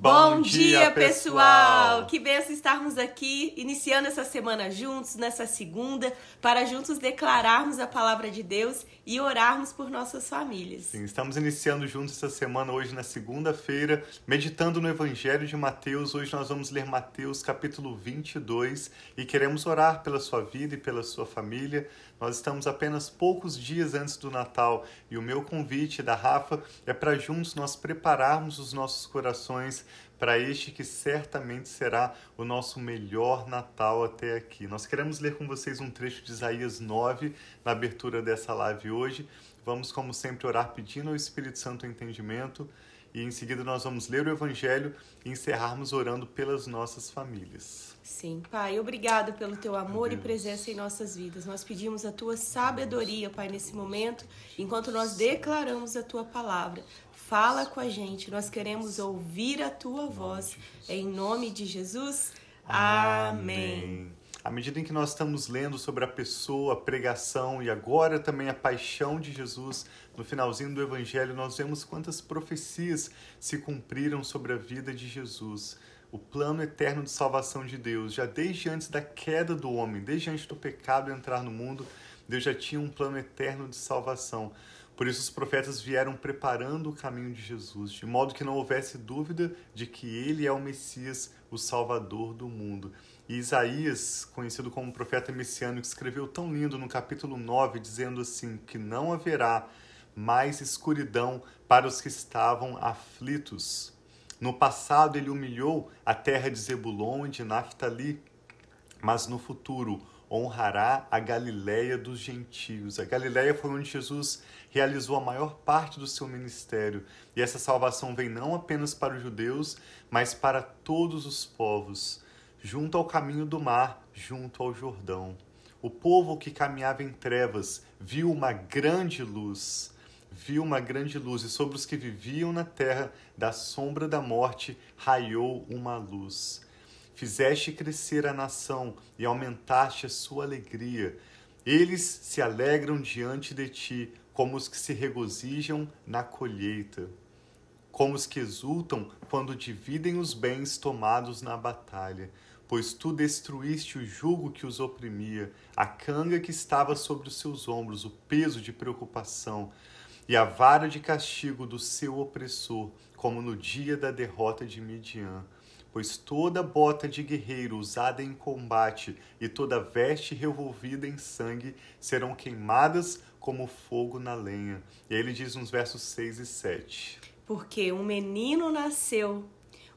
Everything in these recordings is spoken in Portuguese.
Bom, dia, pessoal! Que benção estarmos aqui, iniciando essa semana juntos, nessa segunda, para juntos declararmos a palavra de Deus e orarmos por nossas famílias. Sim, estamos iniciando juntos essa semana, hoje na segunda-feira, meditando no Evangelho de Mateus. Hoje nós vamos ler Mateus capítulo 22 e queremos orar pela sua vida e pela sua família. Nós estamos apenas poucos dias antes do Natal e o meu convite da Rafa é para juntos nós prepararmos os nossos corações para este que certamente será o nosso melhor Natal até aqui. Nós queremos ler com vocês um trecho de Isaías 9 na abertura dessa live hoje. Vamos, como sempre, orar pedindo ao Espírito Santo entendimento e em seguida nós vamos ler o Evangelho e encerrarmos orando pelas nossas famílias. Sim, Pai, obrigado pelo teu amor e presença em nossas vidas. Nós pedimos a tua sabedoria, Pai, nesse momento, enquanto nós declaramos a tua palavra. Fala com a gente, nós queremos ouvir a tua voz. Em nome de Jesus, amém. À medida em que nós estamos lendo sobre a pessoa, a pregação e agora também a paixão de Jesus, no finalzinho do Evangelho, nós vemos quantas profecias se cumpriram sobre a vida de Jesus. O plano eterno de salvação de Deus, já desde antes da queda do homem, desde antes do pecado entrar no mundo, Deus já tinha um plano eterno de salvação. Por isso, os profetas vieram preparando o caminho de Jesus, de modo que não houvesse dúvida de que ele é o Messias, o Salvador do mundo. E Isaías, conhecido como profeta messiânico, escreveu tão lindo no capítulo 9, dizendo assim: que não haverá mais escuridão para os que estavam aflitos. No passado, ele humilhou a terra de Zebulon e de Naphtali, mas no futuro honrará a Galiléia dos gentios. A Galiléia foi onde Jesus realizou a maior parte do seu ministério, e essa salvação vem não apenas para os judeus, mas para todos os povos, junto ao caminho do mar, junto ao Jordão. O povo que caminhava em trevas viu uma grande luz, viu uma grande luz, e sobre os que viviam na terra da sombra da morte raiou uma luz. Fizeste crescer a nação e aumentaste a sua alegria. Eles se alegram diante de ti, como os que se regozijam na colheita, como os que exultam quando dividem os bens tomados na batalha. Pois tu destruíste o jugo que os oprimia, a canga que estava sobre os seus ombros, o peso de preocupação e a vara de castigo do seu opressor, como no dia da derrota de Midian pois toda bota de guerreiro usada em combate e toda veste revolvida em sangue serão queimadas como fogo na lenha. E aí ele diz nos versos 6 e 7. Porque um menino nasceu,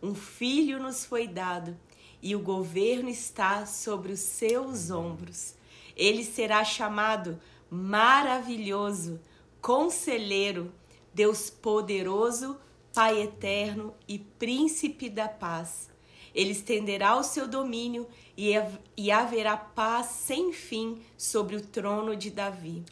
um filho nos foi dado, e o governo está sobre os seus ombros. Ele será chamado maravilhoso, conselheiro, Deus poderoso, Pai eterno e príncipe da paz. Ele estenderá o seu domínio e haverá paz sem fim sobre o trono de Davi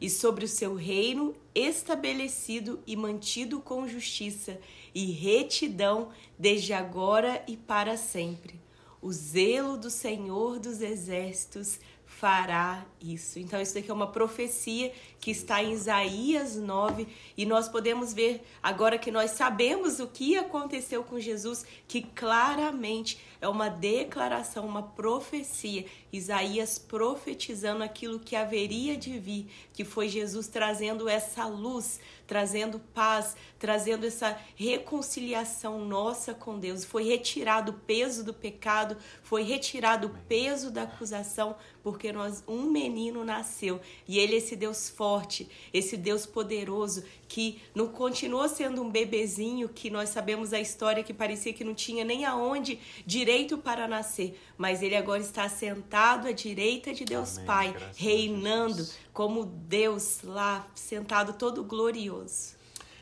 e sobre o seu reino estabelecido e mantido com justiça e retidão desde agora e para sempre. O zelo do Senhor dos exércitos fará isso. Então, isso daqui é uma profecia que está em Isaías 9 e nós podemos ver, agora que nós sabemos o que aconteceu com Jesus, que claramente é uma declaração, uma profecia. Isaías profetizando aquilo que haveria de vir, que foi Jesus trazendo essa luz, trazendo paz, trazendo essa reconciliação nossa com Deus. Foi retirado o peso do pecado, foi retirado o peso da acusação, porque nós um menino nasceu e ele é esse Deus forte, esse Deus poderoso que não continuou sendo um bebezinho que nós sabemos a história que parecia que não tinha nem aonde direito para nascer, mas ele agora está sentado à direita de Deus Amém. Pai, Graças reinando como Deus lá sentado todo glorioso.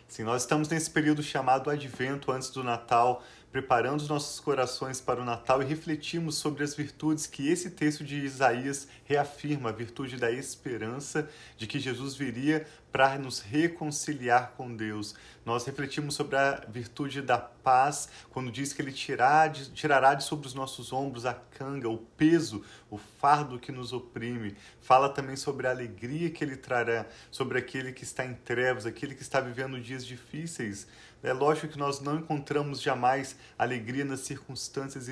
Sim, nós estamos nesse período chamado Advento antes do Natal, preparando os nossos corações para o Natal e refletimos sobre as virtudes que esse texto de Isaías reafirma, a virtude da esperança de que Jesus viria para nos reconciliar com Deus. Nós refletimos sobre a virtude da paz, quando diz que Ele tirar de, tirará de sobre os nossos ombros a canga, o peso, o fardo que nos oprime. Fala também sobre a alegria que Ele trará, sobre aquele que está em trevas, aquele que está vivendo dias difíceis. É lógico que nós não encontramos jamais alegria nas circunstâncias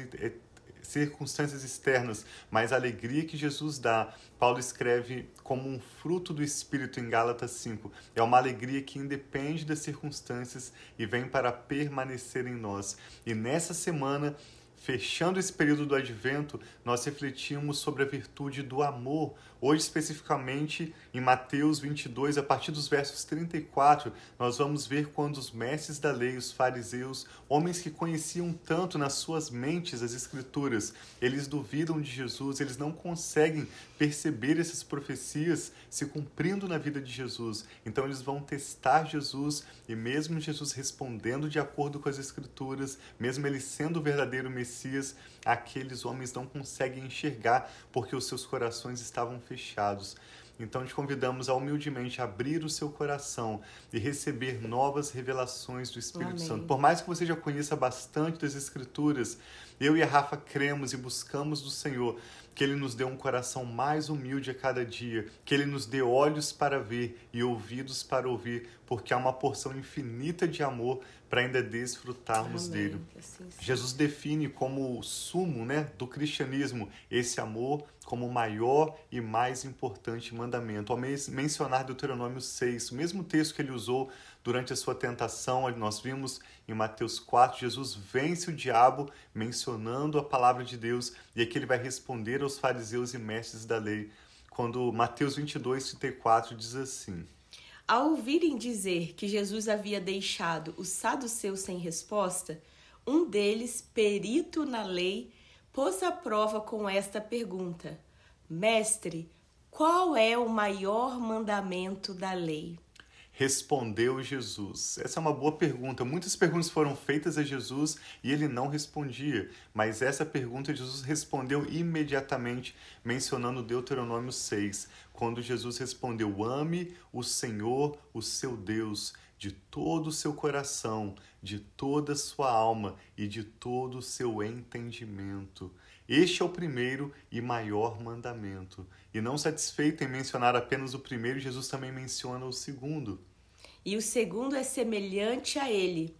circunstâncias externas, mas a alegria que Jesus dá, Paulo escreve como um fruto do Espírito em Gálatas 5. É uma alegria que independe das circunstâncias e vem para permanecer em nós. E nessa semana Fechando esse período do advento, nós refletimos sobre a virtude do amor. Hoje, especificamente, em Mateus 22, a partir dos versos 34, nós vamos ver quando os mestres da lei, os fariseus, homens que conheciam tanto nas suas mentes as Escrituras, eles duvidam de Jesus, eles não conseguem perceber essas profecias se cumprindo na vida de Jesus. Então, eles vão testar Jesus e, mesmo Jesus respondendo de acordo com as Escrituras, mesmo ele sendo o verdadeiro Messias, Messias, aqueles homens não conseguem enxergar porque os seus corações estavam fechados. Então te convidamos a humildemente abrir o seu coração e receber novas revelações do Espírito Amém. Santo. Por mais que você já conheça bastante das Escrituras, eu e a Rafa cremos e buscamos do Senhor que Ele nos dê um coração mais humilde a cada dia, que Ele nos dê olhos para ver e ouvidos para ouvir, porque há uma porção infinita de amor para ainda desfrutarmos Amém. dele. Assim Jesus define como o sumo né, do cristianismo esse amor como o maior e mais importante mandamento. Ao mencionar Deuteronômio 6, o mesmo texto que ele usou durante a sua tentação, nós vimos em Mateus 4, Jesus vence o diabo mencionando a palavra de Deus e aqui ele vai responder aos fariseus e mestres da lei, quando Mateus 22, 34 diz assim: ao ouvirem dizer que Jesus havia deixado os saduceus sem resposta, um deles, perito na lei, pôs à prova com esta pergunta: Mestre, qual é o maior mandamento da lei? Respondeu Jesus? Essa é uma boa pergunta. Muitas perguntas foram feitas a Jesus e ele não respondia, mas essa pergunta Jesus respondeu imediatamente, mencionando Deuteronômio 6, quando Jesus respondeu: Ame o Senhor, o seu Deus, de todo o seu coração, de toda a sua alma e de todo o seu entendimento. Este é o primeiro e maior mandamento. E não satisfeito em mencionar apenas o primeiro, Jesus também menciona o segundo. E o segundo é semelhante a ele: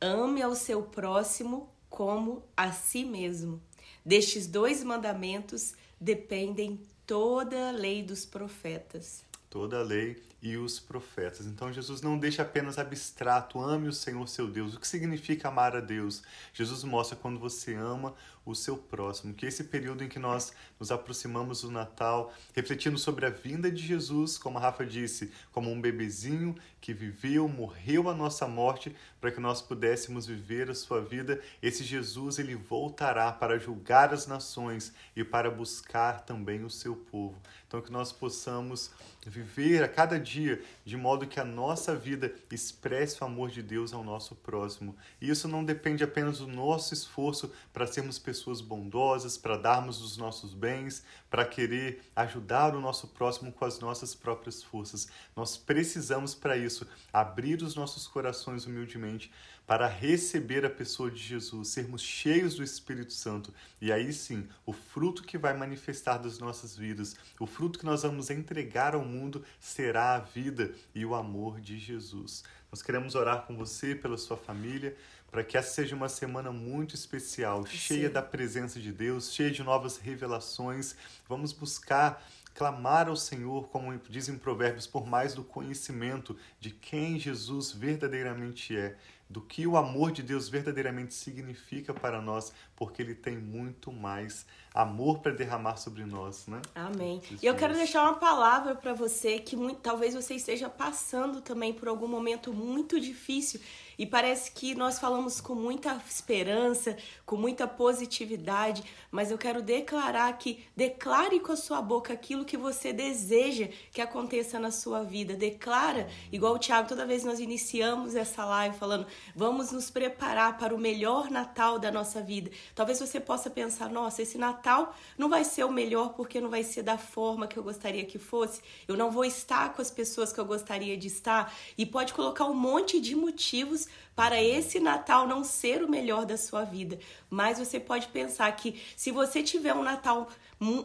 ame ao seu próximo como a si mesmo. Destes dois mandamentos dependem toda a lei dos profetas. Toda a lei e os profetas. Então Jesus não deixa apenas abstrato, ame o Senhor seu Deus. O que significa amar a Deus? Jesus mostra quando você ama o seu próximo, que esse período em que nós nos aproximamos do Natal, refletindo sobre a vinda de Jesus, como a Rafa disse, como um bebezinho que viveu, morreu a nossa morte para que nós pudéssemos viver a sua vida, esse Jesus ele voltará para julgar as nações e para buscar também o seu povo. Então que nós possamos viver a cada dia de modo que a nossa vida expresse o amor de Deus ao nosso próximo. E isso não depende apenas do nosso esforço para sermos pessoas bondosas, para darmos os nossos bens, para querer ajudar o nosso próximo com as nossas próprias forças. Nós precisamos para isso abrir os nossos corações humildemente para receber a pessoa de Jesus, sermos cheios do Espírito Santo. E aí sim, o fruto que vai manifestar das nossas vidas, o fruto que nós vamos entregar ao mundo será a vida e o amor de Jesus. Nós queremos orar com você, pela sua família, para que essa seja uma semana muito especial, cheia da presença de Deus, cheia de novas revelações. Vamos buscar clamar ao Senhor, como dizem Provérbios, por mais do conhecimento de quem Jesus verdadeiramente é, do que o amor de Deus verdadeiramente significa para nós, porque Ele tem muito mais amor para derramar sobre nós, né? Amém. E eu quero deixar uma palavra para você que muito, talvez você esteja passando também por algum momento muito difícil e parece que nós falamos com muita esperança, com muita positividade, mas eu quero declarar que declare com a sua boca aquilo que você deseja que aconteça na sua vida. Declara, igual o Tiago, toda vez nós iniciamos essa live falando, vamos nos preparar para o melhor Natal da nossa vida. Talvez você possa pensar, nossa, esse Natal não vai ser o melhor porque não vai ser da forma que eu gostaria que fosse. Eu não vou estar com as pessoas que eu gostaria de estar e pode colocar um monte de motivos para esse Natal não ser o melhor da sua vida. Mas você pode pensar que se você tiver um Natal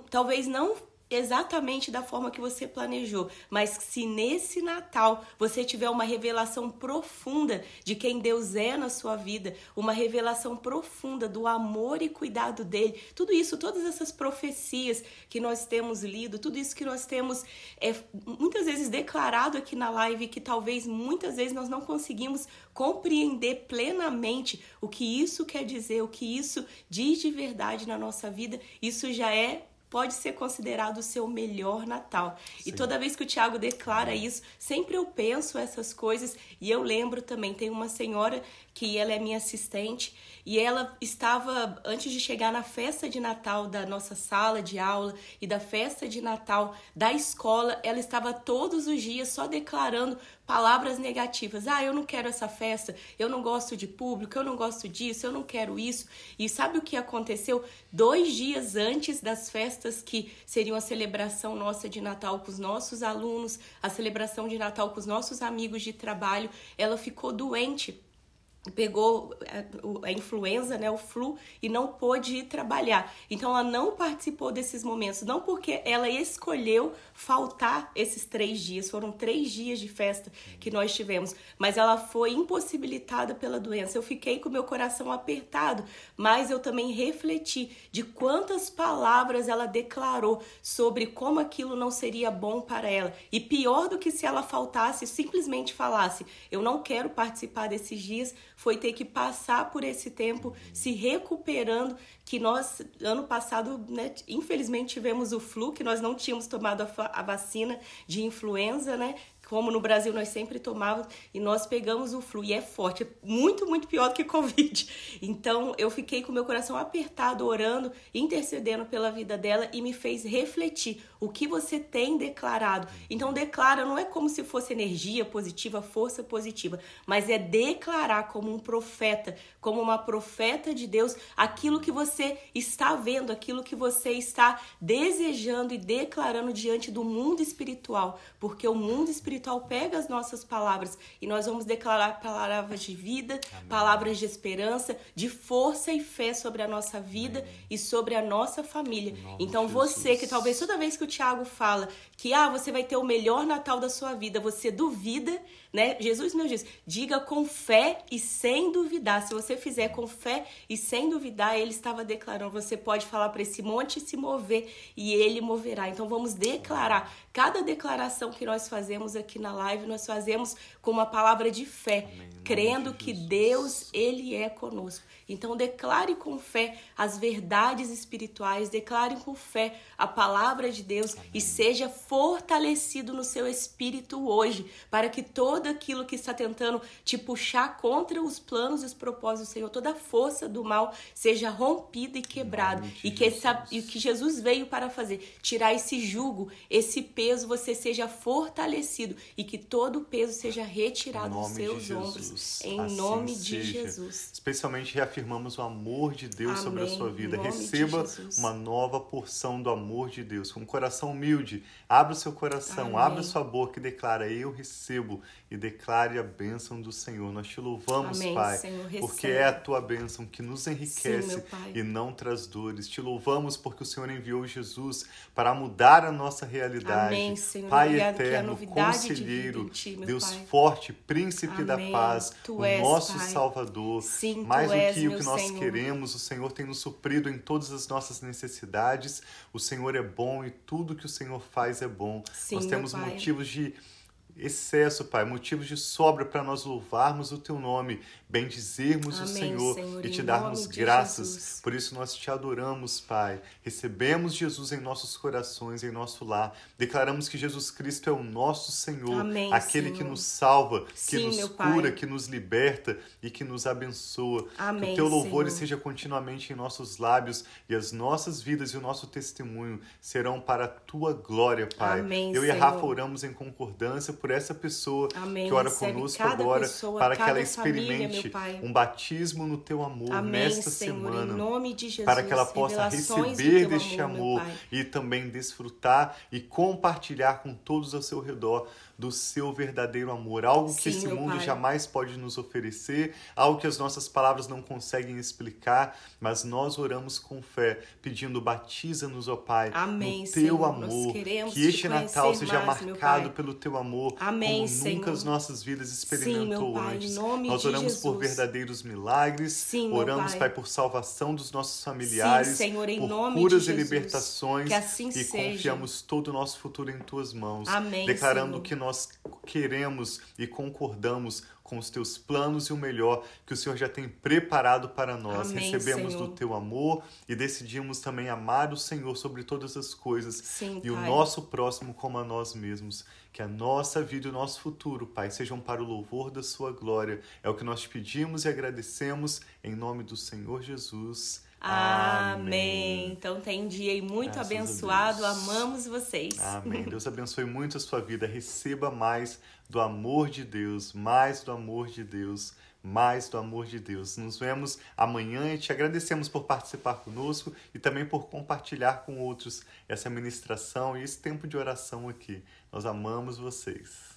talvez não exatamente da forma que você planejou, mas se nesse Natal você tiver uma revelação profunda de quem Deus é na sua vida, uma revelação profunda do amor e cuidado dele, tudo isso, todas essas profecias que nós temos lido, tudo isso que nós temos é, muitas vezes declarado aqui na live, que talvez muitas vezes nós não conseguimos compreender plenamente o que isso quer dizer, o que isso diz de verdade na nossa vida, isso já é pode ser considerado o seu melhor Natal. Sim. E toda vez que o Tiago declara isso, sempre eu penso essas coisas e eu lembro também, tem uma senhora que ela é minha assistente e ela estava antes de chegar na festa de Natal da nossa sala de aula e da festa de Natal da escola, ela estava todos os dias só declarando palavras negativas. Ah, eu não quero essa festa, eu não gosto de público, eu não gosto disso, eu não quero isso. E sabe o que aconteceu? Dois dias antes das festas que seriam a celebração nossa de Natal com os nossos alunos, a celebração de Natal com os nossos amigos de trabalho, ela ficou doente pegou é, a influenza, né, o flu, e não pôde ir trabalhar. Então ela não participou desses momentos, não porque ela escolheu faltar esses três dias, foram três dias de festa que nós tivemos, mas ela foi impossibilitada pela doença. Eu fiquei com meu coração apertado, mas eu também refleti de quantas palavras ela declarou sobre como aquilo não seria bom para ela. E pior do que se ela faltasse, simplesmente falasse: Eu não quero participar desses dias foi ter que passar por esse tempo se recuperando, que nós, ano passado, né, infelizmente tivemos o flu, que nós não tínhamos tomado a, a vacina de influenza, né? Como no Brasil nós sempre tomávamos, e nós pegamos o flu, e é forte, é muito, muito pior do que Covid. Então eu fiquei com meu coração apertado, orando, intercedendo pela vida dela, e me fez refletir o que você tem declarado. Então declara, não é como se fosse energia positiva, força positiva, mas é declarar como um profeta, como uma profeta de Deus, aquilo que você está vendo, aquilo que você está desejando e declarando diante do mundo espiritual, porque o mundo espiritual espiritual pega as nossas palavras e nós vamos declarar palavras de vida, Amém. palavras de esperança, de força e fé sobre a nossa vida Amém. e sobre a nossa família. Então você que talvez toda vez que o Tiago fala que ah, você vai ter o melhor Natal da sua vida, você duvida, né? Jesus nos diz: diga com fé e sem duvidar. Se você fizer com fé e sem duvidar, ele estava declarando, você pode falar para esse monte se mover e ele moverá. Então vamos declarar. Cada declaração que nós fazemos aqui na live, nós fazemos com uma palavra de fé, Amém. crendo que Deus, ele é conosco. Então declare com fé as verdades espirituais, declare com fé a palavra de Deus Amém. e seja fortalecido no seu espírito hoje, para que todo aquilo que está tentando te puxar contra os planos e os propósitos do Senhor, toda a força do mal seja rompida e quebrada e que, essa, e que Jesus veio para fazer, tirar esse jugo, esse peso, você seja fortalecido e que todo o peso seja retirado dos seus ombros. Em assim nome de seja. Jesus. Especialmente reafirmando afirmamos o amor de Deus Amém. sobre a sua vida. Receba uma nova porção do amor de Deus. Com um coração humilde, abra o seu coração, Amém. abra sua boca e declara: Eu recebo. E declare a bênção do Senhor. Nós te louvamos, Amém, Pai, Senhor, porque é a tua bênção que nos enriquece Sim, e não traz dores. Te louvamos porque o Senhor enviou Jesus para mudar a nossa realidade. Amém, Senhor. Pai Obrigado eterno, conselheiro, ti, Deus pai. forte, príncipe da paz, tu o és, nosso pai. Salvador. Sim, Mais do que o que nós Senhor. queremos, o Senhor tem nos suprido em todas as nossas necessidades. O Senhor é bom e tudo que o Senhor faz é bom. Sim, nós temos motivos de excesso, Pai, motivos de sobra para nós louvarmos o Teu nome, bendizermos Amém, o Senhor, Senhor, e te darmos graças. Jesus. Por isso nós te adoramos, Pai. Recebemos Jesus em nossos corações, em nosso lar. Declaramos que Jesus Cristo é o nosso Senhor, Amém, aquele que Senhor. nos salva, que Sim, nos cura, que nos liberta e que nos abençoa. que Amém, o teu louvor esteja continuamente em nossos lábios e as nossas vidas e o nosso testemunho serão para a tua glória, Pai. Eu e a. Rafa oramos em concordância por essa pessoa Amém. que ora Recebe conosco agora pessoa, para que ela família, experimente Pai. um batismo no teu amor Amém, nesta Senhor, semana em nome de Jesus. para que ela possa receber deste amor, amor e também desfrutar e compartilhar com todos ao seu redor do seu verdadeiro amor, algo que Sim, esse meu mundo Pai. jamais pode nos oferecer, algo que as nossas palavras não conseguem explicar, mas nós oramos com fé, pedindo batiza-nos, ó Pai, Amém, no teu Senhor. amor, que te este Natal seja mais, marcado pelo teu amor, Amém, como Senhor. nunca as nossas vidas Sim, experimentou meu Pai, antes. Nós oramos por verdadeiros milagres, Sim, oramos, Pai. Pai, por salvação dos nossos familiares, Sim, Senhor, em por nome de curas e libertações Que assim e seja. confiamos todo o nosso futuro em tuas mãos, Amém, declarando Senhor. que nós queremos e concordamos com os teus planos e o melhor que o Senhor já tem preparado para nós. Amém, Recebemos Senhor. do teu amor e decidimos também amar o Senhor sobre todas as coisas Sim, e o Pai. nosso próximo como a nós mesmos. Que a nossa vida e o nosso futuro, Pai, sejam para o louvor da sua glória. É o que nós te pedimos e agradecemos em nome do Senhor Jesus. Amém. Então tem um dia aí muito Graças abençoado. Amamos vocês. Amém. Deus abençoe muito a sua vida. Receba mais do amor de Deus, mais do amor de Deus, mais do amor de Deus. Nos vemos amanhã e te agradecemos por participar conosco e também por compartilhar com outros essa ministração e esse tempo de oração aqui. Nós amamos vocês.